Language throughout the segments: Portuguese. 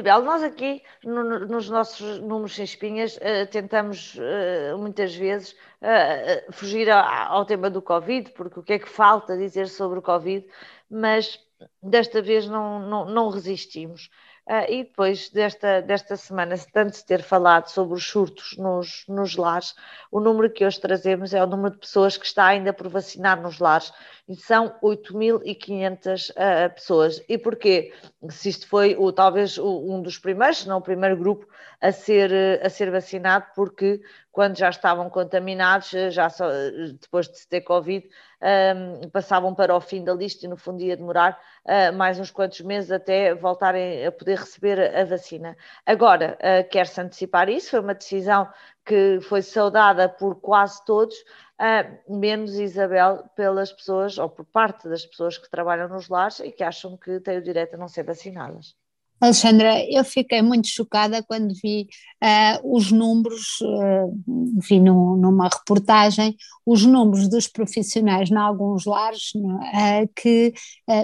Isabel, nós aqui no, nos nossos números sem espinhas uh, tentamos uh, muitas vezes uh, fugir ao tema do Covid, porque o que é que falta dizer sobre o Covid, mas desta vez não, não, não resistimos. Uh, e depois desta, desta semana, tanto se ter falado sobre os surtos nos, nos lares, o número que hoje trazemos é o número de pessoas que está ainda por vacinar nos lares, e são 8.500 uh, ah, pessoas. E porquê? Se isto foi o, talvez o, um dos primeiros, se não o primeiro grupo a ser, a ser vacinado, porque quando já estavam contaminados, já só, depois de se ter Covid, um, passavam para o fim da lista e no fundo ia demorar uh, mais uns quantos meses até voltarem a poder receber a vacina. Agora, uh, quer-se antecipar isso, foi uma decisão que foi saudada por quase todos, uh, menos Isabel, pelas pessoas, ou por parte das pessoas que trabalham nos lares e que acham que têm o direito a não ser vacinadas. Alexandra, eu fiquei muito chocada quando vi uh, os números, uh, vi numa reportagem, os números dos profissionais em alguns lares, uh, que,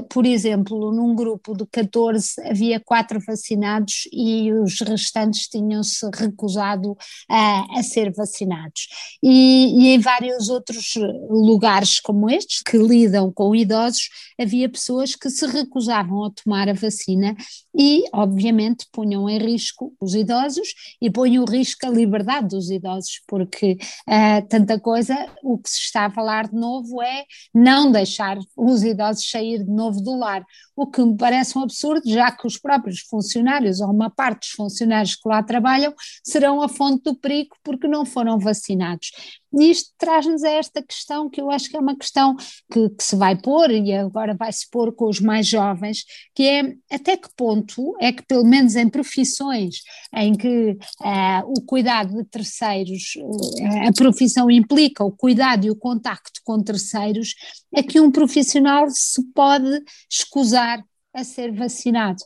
por exemplo, num grupo de 14 havia quatro vacinados e os restantes tinham-se recusado a ser vacinados. E, e em vários outros lugares como estes, que lidam com idosos, havia pessoas que se recusavam a tomar a vacina e obviamente, punham em risco os idosos e põem o risco a liberdade dos idosos, porque uh, tanta coisa, o que se está a falar de novo é não deixar os idosos sair de novo do lar, o que me parece um absurdo, já que os próprios funcionários, ou uma parte dos funcionários que lá trabalham, serão a fonte do perigo porque não foram vacinados. E isto traz-nos a esta questão que eu acho que é uma questão que, que, se vai pôr e agora vai se pôr com os mais jovens, que é até que ponto é que, pelo menos em profissões em que uh, o cuidado de terceiros, uh, a profissão implica o cuidado e o contacto com terceiros, é que um profissional se pode escusar a ser vacinado.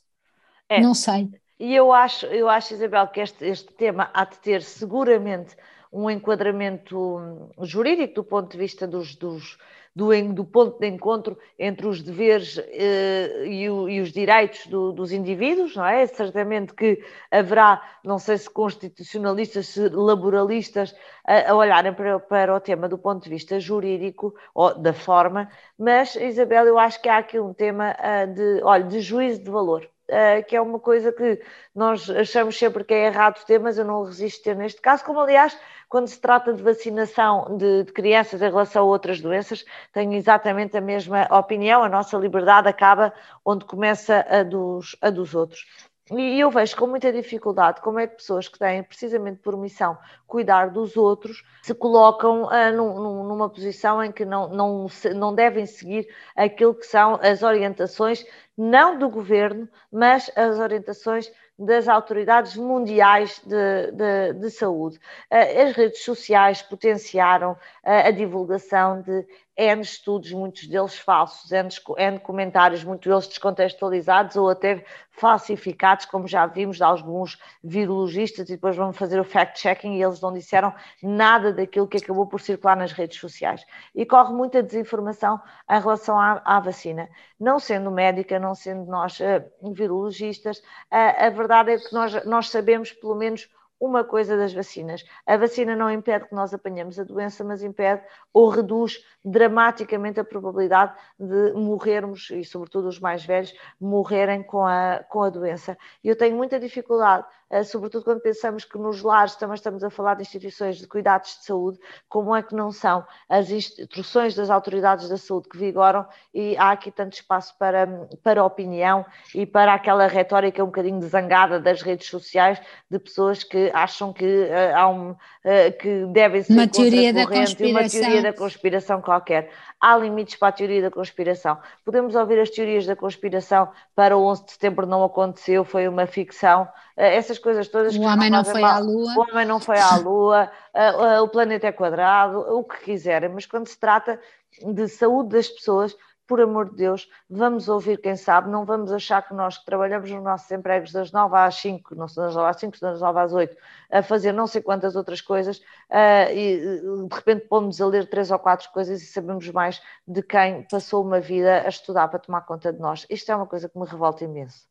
É. Não sei. E eu acho, eu acho, Isabel, que este, este tema há de ter seguramente um enquadramento jurídico do ponto de vista dos, dos do, do, ponto de encontro entre os deveres eh, e, o, e, os direitos do, dos indivíduos, não é? Certamente que haverá, não sei se constitucionalistas, se laboralistas, a, a olharem para, para, o tema do ponto de vista jurídico, ou da forma, mas, Isabel, eu acho que há aqui um tema uh, de, olha, de juízo de valor. Uh, que é uma coisa que nós achamos sempre que é errado ter, mas eu não resisto ter neste caso, como aliás quando se trata de vacinação de, de, crianças em relação a outras doenças, tenho exatamente a mesma opinião. A nossa liberdade acaba onde começa a dos, a dos outros. E eu vejo com muita dificuldade como é que pessoas que têm precisamente por missão cuidar dos outros se colocam uh, num, numa posição em que não, não, não devem seguir aquilo que são as orientações, não do governo, mas as orientações das autoridades mundiais de, de, de saúde. Eh, as redes sociais potenciaram eh, a divulgação de N estudos, muitos deles falsos, N, N comentários, muitos deles descontextualizados ou até falsificados, como já vimos de alguns virologistas, e depois vamos fazer o fact-checking e eles não disseram nada daquilo que acabou por circular nas redes sociais. E corre muita desinformação em relação à, à vacina. Não sendo médica, não sendo nós uh, virologistas, uh, a verdade é que nós, nós sabemos pelo menos uma coisa das vacinas. A vacina não impede que nós apanhemos a doença, mas impede ou reduz dramaticamente a probabilidade de morrermos, e sobretudo os mais velhos, morrerem com a, com a doença. E eu tenho muita dificuldade sobretudo quando pensamos que nos lares também estamos a falar de instituições de cuidados de saúde, como é que não são as instruções das autoridades da saúde que vigoram e há aqui tanto espaço para, para opinião e para aquela retórica um bocadinho zangada das redes sociais de pessoas que acham que uh, há um, uh, que devem ser uma teoria da conspiração. uma teoria da conspiração qualquer. Há limites para a teoria da conspiração. Podemos ouvir as teorias da conspiração para o 11 de setembro não aconteceu, foi uma ficção. Eh, essas coisas todas. O homem não, foi mal. à Lua. O homem não foi à Lua, eh, eh, o planeta é quadrado, o que quiserem, mas quando se trata de saúde das pessoas, por amor de Deus, vamos ouvir quem sabe, não vamos achar que nós que trabalhamos nos nossos empregos das 9 às 5, não são das 9 às 5, são das 9 às 8, a fazer não sei quantas outras coisas, e de repente pomos a ler três ou quatro coisas e sabemos mais de quem passou uma vida a estudar para tomar conta de nós. Isto é uma coisa que me revolta imenso.